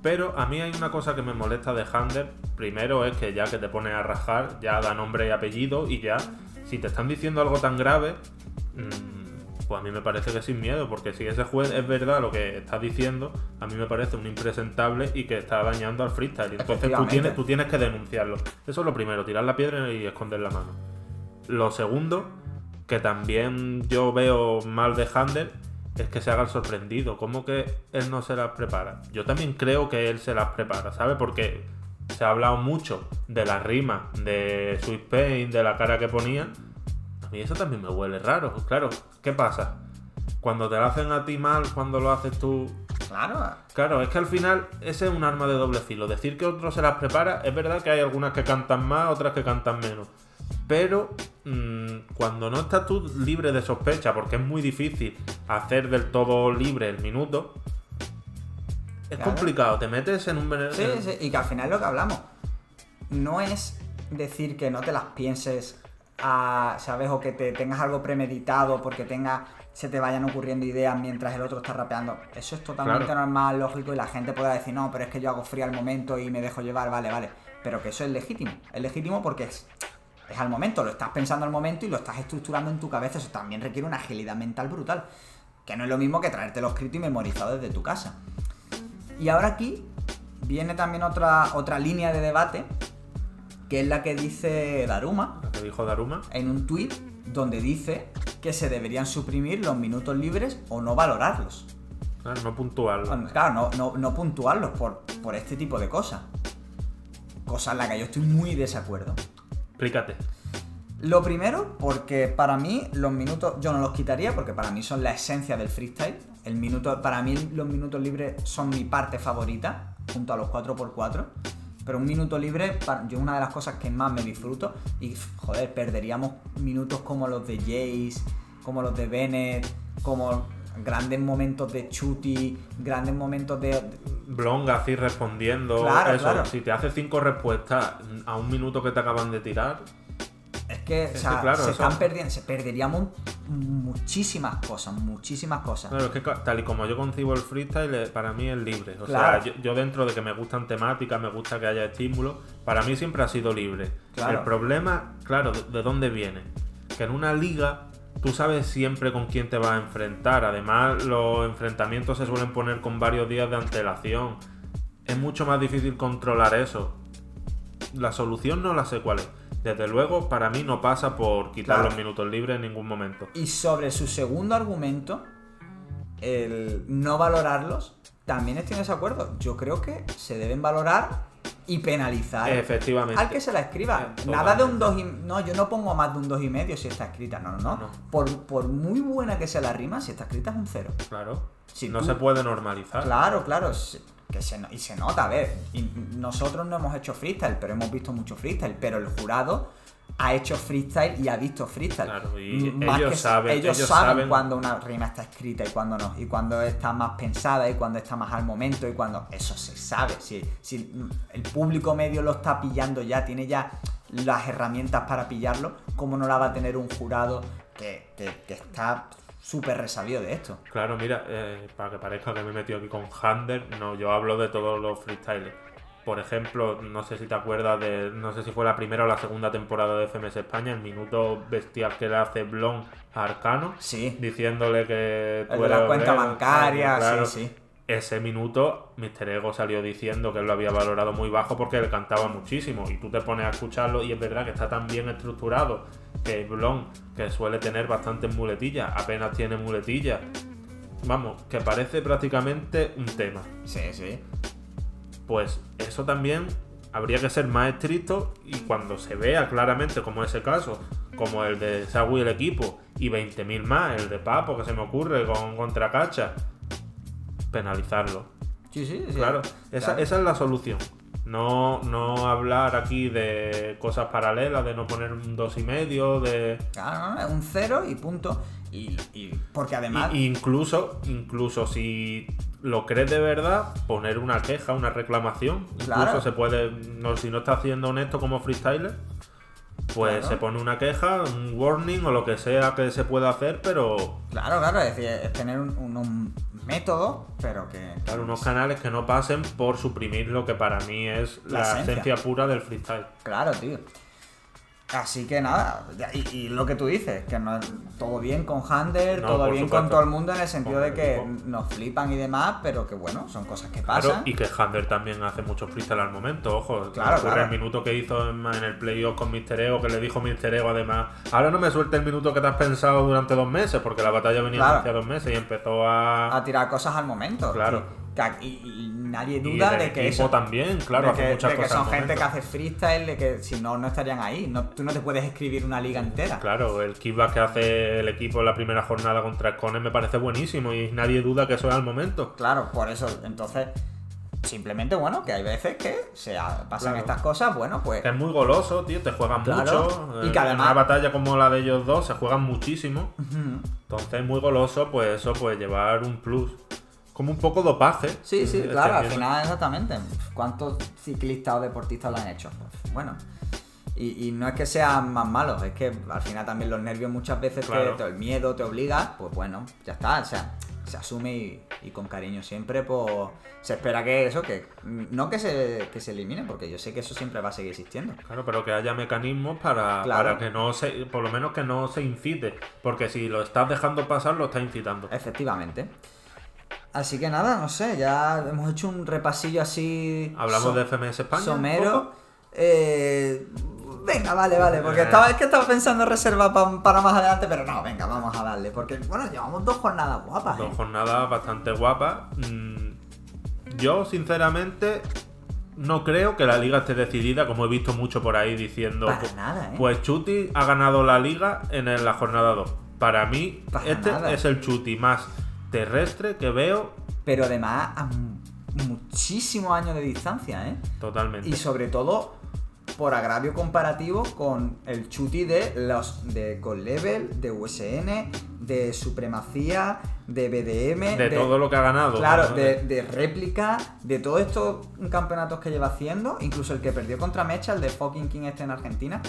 Pero a mí hay una cosa que me molesta de Hander. Primero es que ya que te pones a rajar, ya da nombre y apellido y ya, si te están diciendo algo tan grave, mm, pues a mí me parece que sin miedo, porque si ese juez es verdad lo que está diciendo, a mí me parece un impresentable y que está dañando al freestyle. Entonces tú tienes, tú tienes que denunciarlo. Eso es lo primero, tirar la piedra y esconder la mano. Lo segundo, que también yo veo mal de Hander, es que se haga el sorprendido. ¿Cómo que él no se las prepara? Yo también creo que él se las prepara, ¿sabes? Porque se ha hablado mucho de la rima, de Sweet Pain, de la cara que ponía. A mí eso también me huele raro. Claro, ¿qué pasa? Cuando te lo hacen a ti mal, cuando lo haces tú, Claro, Claro, es que al final ese es un arma de doble filo. Decir que otro se las prepara, es verdad que hay algunas que cantan más, otras que cantan menos. Pero mm, cuando no estás tú libre de sospecha, porque es muy difícil hacer del todo libre el minuto, es Claro. complicado. Te metes en un... vene- Sí, en- sí, y que al final lo que hablamos no es decir que no te las pienses, a, ¿sabes? O que te tengas algo premeditado porque tenga, se te vayan ocurriendo ideas mientras el otro está rapeando. Eso es totalmente Claro. normal, lógico, y la gente podrá decir, no, pero es que yo hago frío al momento y me dejo llevar, vale, vale. Pero que eso es legítimo. Es legítimo porque es, es al momento, lo estás pensando al momento y lo estás estructurando en tu cabeza. Eso también requiere una agilidad mental brutal. Que no es lo mismo que traértelo escrito y memorizado desde tu casa. Y ahora aquí viene también otra, otra línea de debate, que es la que dice Daruma Lo que dijo Daruma. en un tuit donde dice que se deberían suprimir los minutos libres o no valorarlos. Claro, no puntual. Claro, no, no, no puntuarlos por, por este tipo de cosas. Cosa en la que yo estoy muy desacuerdo. Explícate. Lo primero, porque para mí los minutos yo no los quitaría, porque para mí son la esencia del freestyle. el minuto, para mí los minutos libres son mi parte favorita, junto a los 4x4. Pero un minuto libre, yo una de las cosas que más me disfruto, y joder, perderíamos minutos como los de Jace, como los de Bennett, como grandes momentos de Chuti, grandes momentos de, Blong así respondiendo. Claro, eso, claro. si te hace cinco respuestas a un minuto que te acaban de tirar, Es que, o sea, que claro, se eso- están perdiendo, se perderíamos muchísimas cosas, muchísimas cosas. Claro, es que tal y como yo concibo el freestyle, eh, para mí es libre. O Claro. sea, yo, yo dentro de que me gustan temáticas, me gusta que haya estímulos, para mí siempre ha sido libre. Claro. El problema, claro, de, de dónde viene? Que en una liga tú sabes siempre con quién te vas a enfrentar. Además, los enfrentamientos se suelen poner con varios días de antelación. Es mucho más difícil controlar eso. La solución no la sé cuál es. Desde luego, para mí no pasa por quitar Claro. los minutos libres en ningún momento. Y sobre su segundo argumento, el no valorarlos, también estoy en desacuerdo. Yo creo que se deben valorar y penalizar Efectivamente. al que se la escriba. Eh, Nada de un totalmente. 2 y... No, yo no pongo más de un 2 y medio si está escrita. No, no, no. No. Por, por muy buena que sea la rima, si está escrita es un cero. Claro. Si no tú- se puede normalizar. Claro, claro. Que se, y se nota, a ver. nosotros no hemos hecho freestyle, pero hemos visto mucho freestyle. Pero el jurado ha hecho freestyle y ha visto freestyle. Claro, y más ellos que- saben- ellos, ellos saben, saben- cuando una rima está escrita y cuando no. Y cuando está más pensada y cuando está más al momento y cuando. Eso se sabe. Si, si el público medio lo está pillando ya, tiene ya las herramientas para pillarlo, ¿cómo no la va a tener un jurado que, que- que está súper resabido de esto? Claro, mira, eh, para que parezca que me he metido aquí con Hander, no, yo hablo de todos los freestylers. Por ejemplo, no sé si te acuerdas de, no sé si fue la primera o la segunda temporada de FMS España, el minuto bestial que le hace Blon a Arcano, Sí. diciéndole que El de la cuenta obrero, bancaria, claro. sí, sí. Ese minuto, Mr. Ego salió diciendo que él lo había valorado muy bajo porque le cantaba muchísimo. Y tú te pones a escucharlo y es verdad que está tan bien estructurado que Blon, que suele tener bastantes muletillas, apenas tiene muletillas. Vamos, que parece prácticamente un tema. Sí, sí. Pues eso también habría que ser más estricto y cuando se vea claramente como ese caso, como el de Sagui el equipo, y 20.000 más, el de Papo que se me ocurre con contra Cacha, penalizarlo. Sí, sí, sí. Claro, esa, Claro. esa es la solución. No, no hablar aquí de cosas paralelas, de no poner un dos y medio, de. Claro, no, un cero y punto. Y, y- porque además. Y- incluso, incluso si lo crees de verdad, poner una queja, una reclamación. Incluso se puede. No, si no estás siendo honesto como freestyler, pues Claro. se pone una queja, un warning o lo que sea que se pueda hacer, pero. Claro, claro, es decir, es tener un, un- un método, pero que. Claro, unos canales que no pasen por suprimir lo que para mí es La la, esencia. esencia pura del freestyle. Claro, tío. Así que nada, y, y lo que tú dices, que no, todo bien con Hander, No, todo bien con todo el mundo en el sentido de que nos flipan y demás, pero que bueno, son cosas que Claro, pasan. y que Hander también hace mucho freestyle al momento, ojo. Claro, ocurre claro. el minuto que hizo en, en el playoff con Mr. Ego, que le dijo Mr. Ego además, ahora no me suelte el minuto que te has pensado durante dos meses, porque la batalla venía Claro. hacia dos meses y empezó a... a tirar cosas al momento. Claro. Que- y, y nadie duda de que equipo eso. también, claro, de hace que, muchas de que cosas son gente que hace freestyle, de que si no, no estarían ahí. No, tú no te puedes escribir una liga entera. Claro, el kickback que hace el equipo en la primera jornada contra Escones me parece buenísimo y nadie duda que eso es al momento. Claro, por eso, entonces, simplemente, bueno, que hay veces que se pasan Claro. estas cosas, bueno, pues. Que es muy goloso, tío, te juegan Claro, mucho. y en que además- una batalla como la de ellos dos se juegan muchísimo. Ujú. Entonces, muy goloso, pues eso, pues llevar un plus. Como un poco dopaje. Sí, sí, Este, claro, al final, exactamente. ¿Cuántos ciclistas o deportistas lo han hecho? Pues, bueno. Y, y no es que sean más malos, es que al final también los nervios muchas veces, te- Claro. te- el miedo te obliga, pues bueno, ya está, o sea, se asume y, y con cariño siempre, pues se espera que eso, que no que se, que se elimine, porque yo sé que eso siempre va a seguir existiendo. Claro, pero que haya mecanismos para, Claro. para que no se, por lo menos que no se incite. Porque si lo estás dejando pasar, lo estás incitando. Efectivamente. Así que nada, no sé, ya hemos hecho un repasillo así. Hablamos so- de FMS España. Somero. Eh, venga, vale, vale, porque Eh. estaba, es que estaba pensando reservar pa- para más adelante, pero no, venga, vamos a darle. Porque, bueno, llevamos dos jornadas guapas. Dos ¿eh? jornadas bastante guapas. Mm, Yo, sinceramente, no creo que la liga esté decidida, como he visto mucho por ahí diciendo. Para pues- nada, ¿eh? Pues Chuti ha ganado la liga en la jornada 2. Para mí, Para este nada. es el Chuti más terrestre que veo Pero además a mu- muchísimos años de distancia, ¿eh? totalmente. Y sobre todo por agravio comparativo con el chuti de los de Gold Level, de USN, de Supremacía, de BDM, de, todo lo que ha ganado. Claro, ¿no? de, de réplica, de todos estos campeonatos que lleva haciendo, incluso el que perdió contra Mecha, el de Fucking King este en Argentina.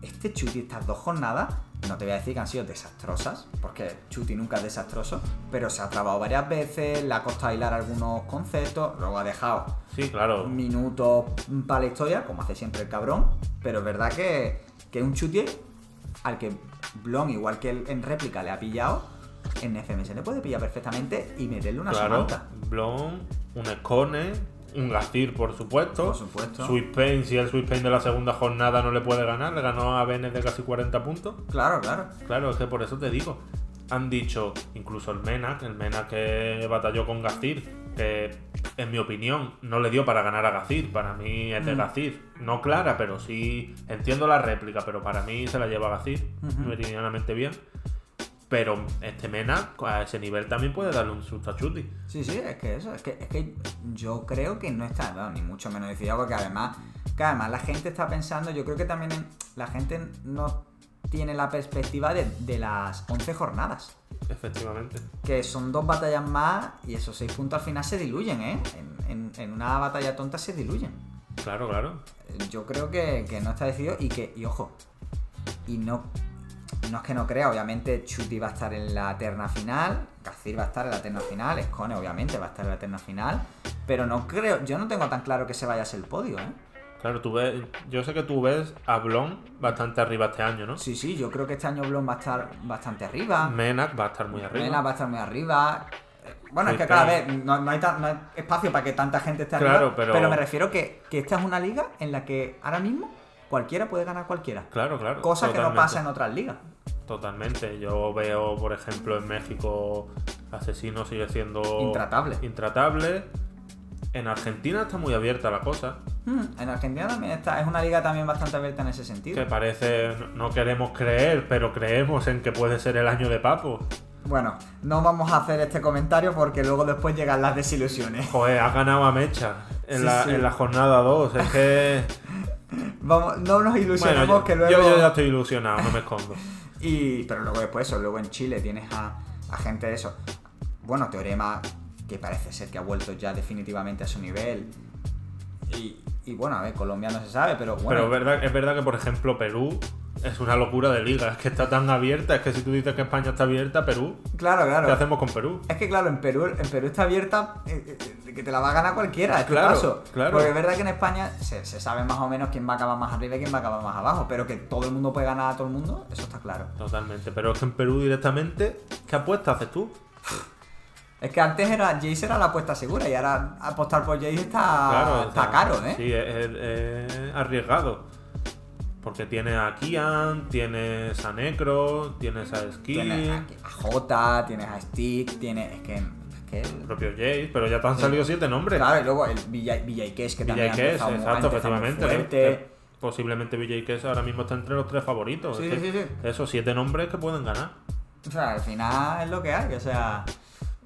Este Chuti, estas dos jornadas, no te voy a decir que han sido desastrosas, porque Chuti nunca es desastroso, pero se ha trabado varias veces, le ha costado hilar algunos conceptos, luego ha dejado Sí, claro. minutos para la historia, como hace siempre el cabrón, pero es verdad que, que es un Chuti al que Blon, igual que él en réplica, le ha pillado, en FMS le puede pillar perfectamente y meterle una Claro. Blon, un Escone, un Gazir, por supuesto. Por supuesto. Sweet Pain, si el Sweet Pain de la segunda jornada no le puede ganar, le ganó a Benes de casi 40 puntos. Claro, claro. Claro, es que por eso te digo. Han dicho, incluso el Menak, el Menak que batalló con Gazir, que en mi opinión no le dio para ganar a Gazir. Para mí es de Mm. Gazir. No clara, pero sí entiendo la réplica, pero para mí se la lleva Gazir Ujú. meridianamente bien. Pero este Menak a ese nivel también puede darle un susto a Chuti. Sí, sí, es que eso, es que, es que yo creo que no está, bueno, ni mucho menos decidido, porque además, que además la gente está pensando, yo creo que también en- la gente no tiene la perspectiva de, de las 11 jornadas, Efectivamente. que son dos batallas más y esos 6 puntos al final se diluyen, ¿eh? En, en- en una batalla tonta se diluyen. Claro, claro. Yo creo que, que no está decidido y que, y ojo, y no, no es que no crea, obviamente Chuti va a estar en la terna final, Gazir va a estar en la terna final, Escone obviamente va a estar en la terna final, pero no creo, yo no tengo tan claro que se vaya a ser el podio, ¿eh? Claro, tú ves, yo sé que tú ves a Blon bastante arriba este año, ¿no? Sí, sí, yo creo que este año Blon va a estar bastante arriba, Menak va a estar muy arriba. Mena va a estar muy arriba. Eh, Bueno, es que cada pero- vez no, no hay tan- no hay espacio para que tanta gente esté Claro, arriba, pero- me refiero que, que esta es una liga en la que ahora mismo cualquiera puede ganar cualquiera. Claro, claro. Cosa que no pasa en otras ligas. Totalmente. Yo veo, por ejemplo, en México, Asesino sigue siendo Intratable. intratable. En Argentina está muy abierta la cosa. Hmm, en Argentina también está, es una liga también bastante abierta en ese sentido. Que parece, no- no queremos creer, pero creemos en que puede ser el año de Papo. Bueno, no vamos a hacer este comentario porque luego después llegan las desilusiones. Joder, ha ganado a Mecha en, Sí, la, sí. en la jornada 2. Es que. Vamos, no nos ilusionemos bueno, yo, que luego. yo- yo ya estoy ilusionado, no me escondo. Y, pero luego después eso, luego en Chile tienes a, a gente de eso. Bueno, Teorema, que parece ser que ha vuelto ya definitivamente a su nivel. Y, y bueno, a ver, Colombia no se sabe, pero bueno. Pero es verdad, es verdad que, por ejemplo, Perú es una locura de liga. Es que está tan abierta. Es que si tú dices que España está abierta, Perú. claro, claro. ¿Qué hacemos con Perú? Es que claro, en Perú, en Perú está abierta eh, eh, que te la va a ganar cualquiera, este Claro, paso. claro. Porque es verdad que en España se, se sabe más o menos quién va a acabar más arriba y quién va a acabar más abajo, pero que todo el mundo puede ganar a todo el mundo, eso está claro. Totalmente. Pero es que en Perú directamente, ¿qué apuesta haces tú? Es que antes era Jace era la apuesta segura y ahora apostar por Jace está, Claro, está está- caro, ¿eh? Sí, es, es- es arriesgado. Porque tienes a Kian, tienes a Necro, tienes a Ski, Tienes a, a Jota, tienes a Stick, tienes. Es que. Es que el propio Jace, pero ya te han salido siete nombres. claro, y luego el Kesh que también Villa ha Kes, empezado, ha exacto, efectivamente. Eh, Posiblemente Villa Kes ahora mismo está entre los tres favoritos. Sí, sí, sí. Esos siete nombres que pueden ganar. O sea, al final es lo que hay, o sea.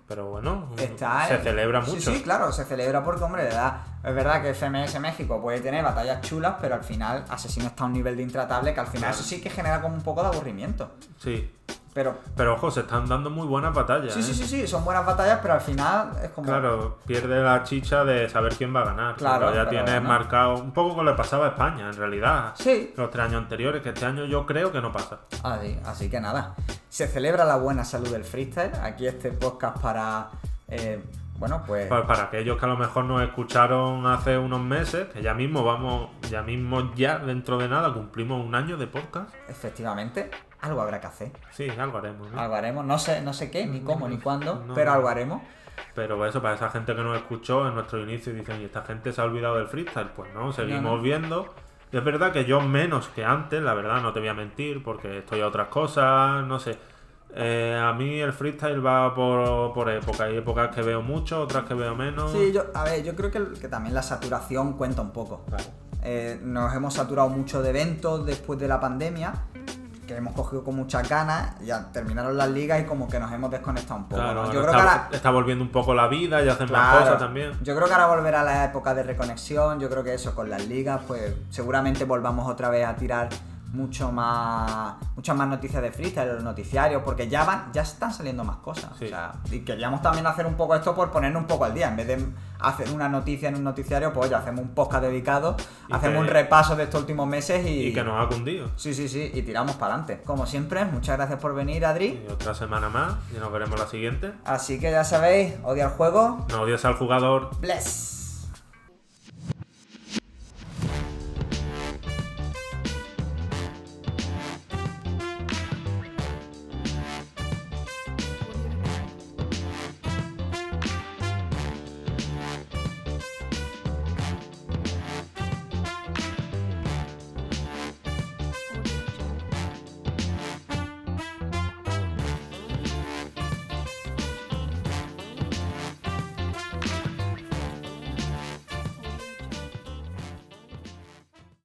Pero bueno, Está se celebra Sí, mucho. Sí, claro, se celebra porque, hombre, de verdad, es verdad que FMS México puede tener batallas chulas, pero al final Asesino está a un nivel de intratable que al final Claro. eso sí que genera como un poco de aburrimiento. Sí. Pero Pero ojo, se están dando muy buenas batallas. sí, sí, ¿eh? sí, sí, son buenas batallas, pero al final es como... Claro, pierde la chicha de saber quién va a ganar. Claro, ya pero tienes marcado un poco como le pasaba a España, en realidad. Sí. Los tres años anteriores, que este año yo creo que no pasa. Así, así que nada, se celebra la buena salud del freestyle. Aquí este podcast para, eh, bueno, pues... Pues para aquellos que a lo mejor nos escucharon hace unos meses, que ya mismo vamos, ya mismo ya dentro de nada cumplimos un año de podcast. Efectivamente, algo habrá que hacer. Sí, algo haremos, ¿no? Algo haremos, no sé, no sé qué, ni cómo, ni cuándo, No. pero algo haremos. Pero eso, para esa gente que nos escuchó en nuestro inicio y dicen, ¿y esta gente se ha olvidado del freestyle? Pues no, seguimos No, viendo. Y es verdad que yo menos que antes, la verdad, no te voy a mentir, porque estoy a otras cosas, no sé. Eh, a mí el freestyle va por, por época. Hay épocas que veo mucho, otras que veo menos. Sí, yo, a ver, yo creo que, que también la saturación cuenta un poco. Claro. Eh, nos hemos saturado mucho de eventos después de la pandemia que hemos cogido con muchas ganas, ya terminaron las ligas y como que nos hemos desconectado un poco. Claro, ¿no? ahora Yo creo está, que ahora. está volviendo un poco la vida y hacen más Claro. cosas también. Yo creo que ahora volverá la época de reconexión. Yo creo que eso con las ligas, pues seguramente volvamos otra vez a tirar mucho más muchas más noticias de freestyle en los noticiarios porque ya van ya están saliendo más cosas Sí. o sea, y queríamos también hacer un poco esto por ponernos un poco al día en vez de hacer una noticia en un noticiario pues ya hacemos un podcast dedicado Y hacemos que- un repaso de estos últimos meses y, Y que nos ha cundido. sí sí sí y tiramos para adelante como siempre muchas gracias por venir Adri Y otra semana más y nos veremos la siguiente. así que ya sabéis odia el juego No odies al jugador. bless